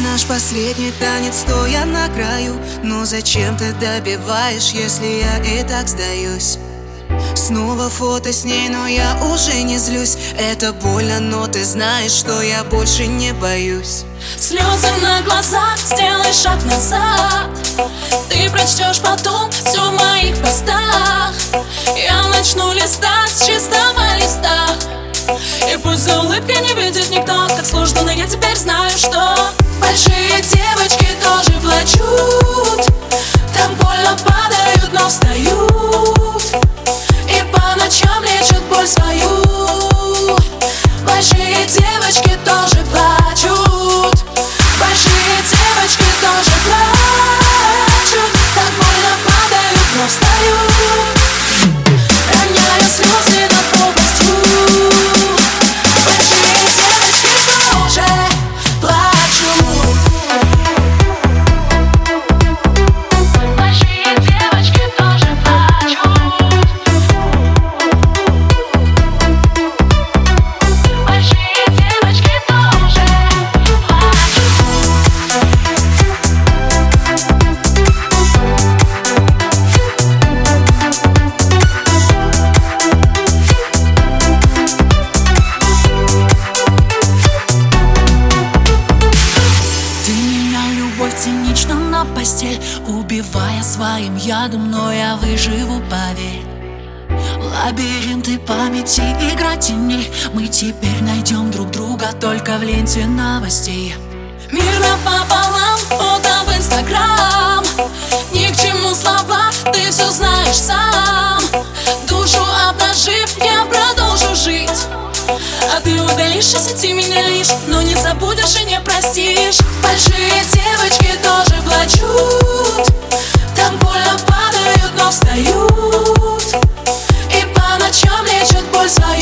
Наш последний танец, стоя на краю. Но зачем ты добиваешь, если я и так сдаюсь? Снова фото с ней, но я уже не злюсь. Это больно, но ты знаешь, что я больше не боюсь. Слезы на глазах, сделай шаг назад. Ты прочтешь потом все в моих постах. Я начну листать с чистого листа. И пусть за улыбкой не видит никто Как сложно, но я теперь знаю, девочки тоже плачут постель Убивая своим ядом, но я выживу, поверь. Лабиринты памяти, игра теней. Мы теперь найдем друг друга только в ленте новостей. Мир напополам, фото в инстаграм. Ни к чему слова, ты все знаешь сам. Душу обнажив, я продолжу жить. А ты удалишь из сети меня лишь Но не забудешь и не простишь. Большие девочки падают, но